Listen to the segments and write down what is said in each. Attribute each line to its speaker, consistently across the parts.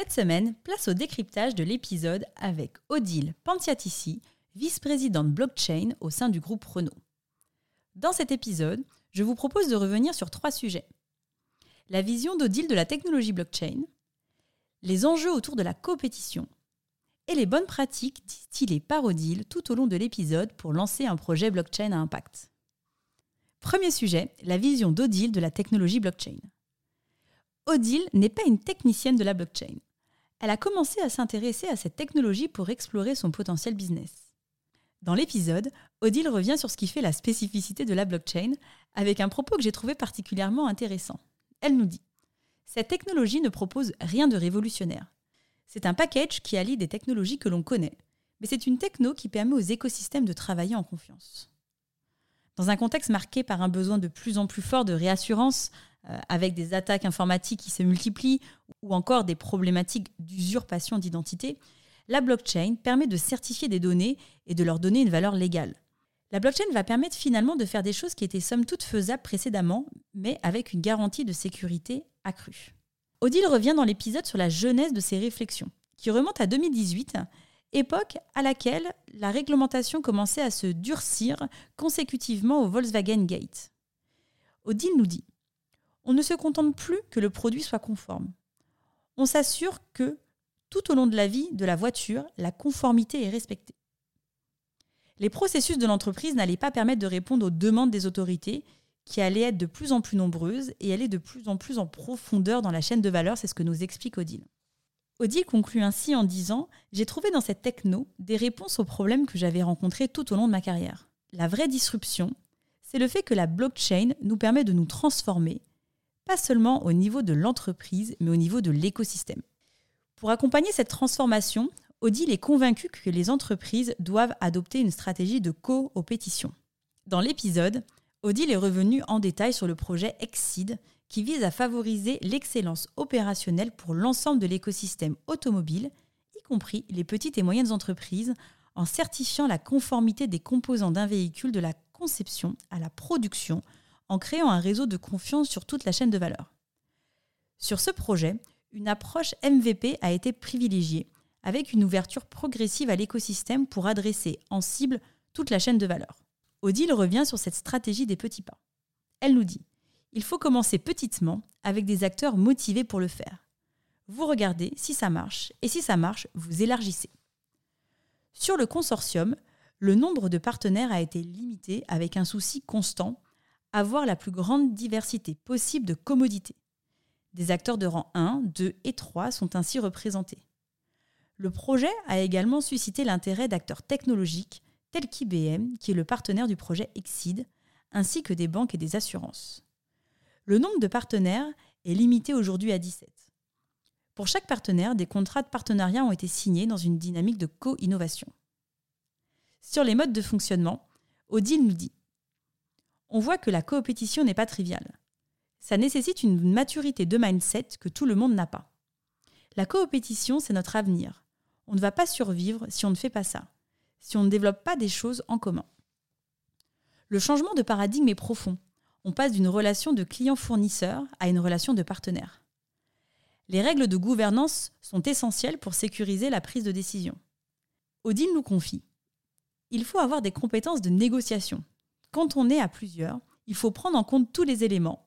Speaker 1: Cette semaine, place au décryptage de l'épisode avec Odile Pantiatici, vice-présidente blockchain au sein du groupe Renault. Dans cet épisode, je vous propose de revenir sur trois sujets. La vision d'Odile de la technologie blockchain, les enjeux autour de la compétition et les bonnes pratiques distillées par Odile tout au long de l'épisode pour lancer un projet blockchain à impact. Premier sujet, la vision d'Odile de la technologie blockchain. Odile n'est pas une technicienne de la blockchain. Elle a commencé à s'intéresser à cette technologie pour explorer son potentiel business. Dans l'épisode, Odile revient sur ce qui fait la spécificité de la blockchain avec un propos que j'ai trouvé particulièrement intéressant. Elle nous dit Cette technologie ne propose rien de révolutionnaire. C'est un package qui allie des technologies que l'on connaît, mais c'est une techno qui permet aux écosystèmes de travailler en confiance. Dans un contexte marqué par un besoin de plus en plus fort de réassurance, euh, avec des attaques informatiques qui se multiplient ou encore des problématiques d'usurpation d'identité, la blockchain permet de certifier des données et de leur donner une valeur légale. La blockchain va permettre finalement de faire des choses qui étaient somme toute faisables précédemment, mais avec une garantie de sécurité accrue. Odile revient dans l'épisode sur la jeunesse de ces réflexions, qui remonte à 2018, époque à laquelle la réglementation commençait à se durcir consécutivement au Volkswagen Gate. Odile nous dit On ne se contente plus que le produit soit conforme. On s'assure que tout au long de la vie de la voiture, la conformité est respectée. Les processus de l'entreprise n'allaient pas permettre de répondre aux demandes des autorités qui allaient être de plus en plus nombreuses et aller de plus en plus en profondeur dans la chaîne de valeur, c'est ce que nous explique Odile. Odile conclut ainsi en disant J'ai trouvé dans cette techno des réponses aux problèmes que j'avais rencontrés tout au long de ma carrière. La vraie disruption, c'est le fait que la blockchain nous permet de nous transformer, pas seulement au niveau de l'entreprise, mais au niveau de l'écosystème. Pour accompagner cette transformation, Odile est convaincu que les entreprises doivent adopter une stratégie de co-opétition. Dans l'épisode, Odile est revenu en détail sur le projet Exceed qui vise à favoriser l'excellence opérationnelle pour l'ensemble de l'écosystème automobile, y compris les petites et moyennes entreprises, en certifiant la conformité des composants d'un véhicule de la conception à la production, en créant un réseau de confiance sur toute la chaîne de valeur. Sur ce projet, une approche MVP a été privilégiée, avec une ouverture progressive à l'écosystème pour adresser en cible toute la chaîne de valeur. Odile revient sur cette stratégie des petits pas. Elle nous dit il faut commencer petitement avec des acteurs motivés pour le faire. Vous regardez si ça marche, et si ça marche, vous élargissez. Sur le consortium, le nombre de partenaires a été limité avec un souci constant, avoir la plus grande diversité possible de commodités. Des acteurs de rang 1, 2 et 3 sont ainsi représentés. Le projet a également suscité l'intérêt d'acteurs technologiques tels qu'IBM, qui est le partenaire du projet Exceed, ainsi que des banques et des assurances. Le nombre de partenaires est limité aujourd'hui à 17. Pour chaque partenaire, des contrats de partenariat ont été signés dans une dynamique de co-innovation. Sur les modes de fonctionnement, Odile nous dit On voit que la coopétition n'est pas triviale. Ça nécessite une maturité de mindset que tout le monde n'a pas. La coopétition, c'est notre avenir. On ne va pas survivre si on ne fait pas ça, si on ne développe pas des choses en commun. Le changement de paradigme est profond. On passe d'une relation de client-fournisseur à une relation de partenaire. Les règles de gouvernance sont essentielles pour sécuriser la prise de décision. Odile nous confie Il faut avoir des compétences de négociation. Quand on est à plusieurs, il faut prendre en compte tous les éléments.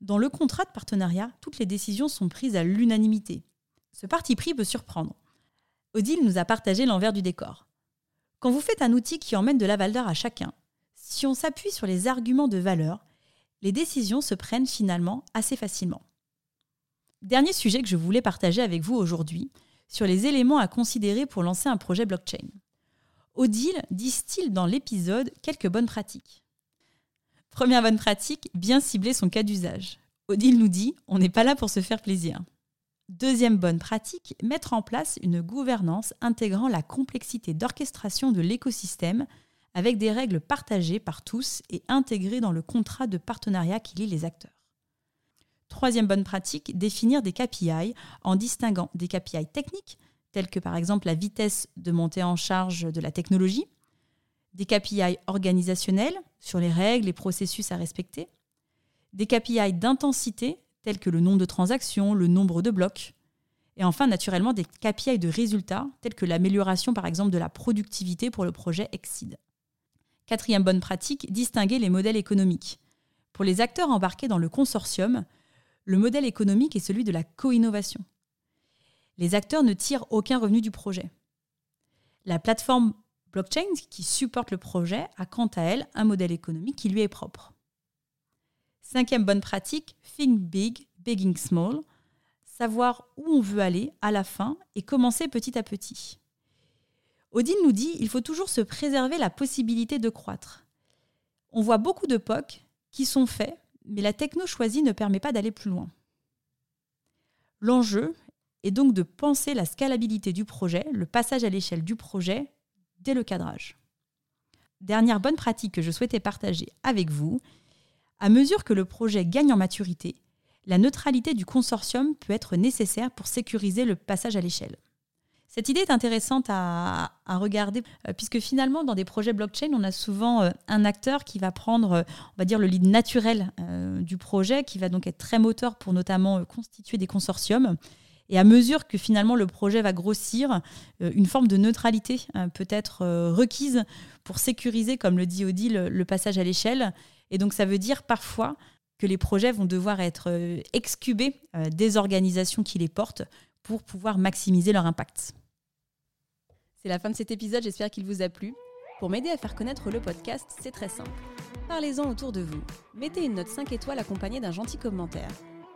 Speaker 1: Dans le contrat de partenariat, toutes les décisions sont prises à l'unanimité. Ce parti pris peut surprendre. Odile nous a partagé l'envers du décor. Quand vous faites un outil qui emmène de la valeur à chacun, si on s'appuie sur les arguments de valeur, les décisions se prennent finalement assez facilement. Dernier sujet que je voulais partager avec vous aujourd'hui, sur les éléments à considérer pour lancer un projet blockchain. Odile distille dans l'épisode quelques bonnes pratiques. Première bonne pratique, bien cibler son cas d'usage. Odile nous dit, on n'est pas là pour se faire plaisir. Deuxième bonne pratique, mettre en place une gouvernance intégrant la complexité d'orchestration de l'écosystème avec des règles partagées par tous et intégrées dans le contrat de partenariat qui lie les acteurs. Troisième bonne pratique, définir des KPI en distinguant des KPI techniques, tels que par exemple la vitesse de montée en charge de la technologie, des KPI organisationnels sur les règles et processus à respecter, des KPI d'intensité, tels que le nombre de transactions, le nombre de blocs, et enfin naturellement des KPI de résultats, tels que l'amélioration par exemple de la productivité pour le projet Exceed. Quatrième bonne pratique, distinguer les modèles économiques. Pour les acteurs embarqués dans le consortium, le modèle économique est celui de la co-innovation. Les acteurs ne tirent aucun revenu du projet. La plateforme blockchain qui supporte le projet a quant à elle un modèle économique qui lui est propre. Cinquième bonne pratique, think big, begging small, savoir où on veut aller à la fin et commencer petit à petit. Odile nous dit il faut toujours se préserver la possibilité de croître. On voit beaucoup de POC qui sont faits, mais la techno choisie ne permet pas d'aller plus loin. L'enjeu est donc de penser la scalabilité du projet, le passage à l'échelle du projet dès le cadrage. Dernière bonne pratique que je souhaitais partager avec vous, à mesure que le projet gagne en maturité, la neutralité du consortium peut être nécessaire pour sécuriser le passage à l'échelle. Cette idée est intéressante à, regarder, euh, puisque finalement, dans des projets blockchain, on a souvent euh, un acteur qui va prendre, euh, on va dire, le lead naturel du projet, qui va donc être très moteur pour notamment constituer des consortiums. Et à mesure que finalement le projet va grossir, une forme de neutralité peut être requise pour sécuriser, comme le dit Odile, le passage à l'échelle. Et donc ça veut dire parfois que les projets vont devoir être excubés des organisations qui les portent pour pouvoir maximiser leur impact.
Speaker 2: C'est la fin de cet épisode, j'espère qu'il vous a plu. Pour m'aider à faire connaître le podcast, c'est très simple. Parlez-en autour de vous, mettez une note 5 étoiles accompagnée d'un gentil commentaire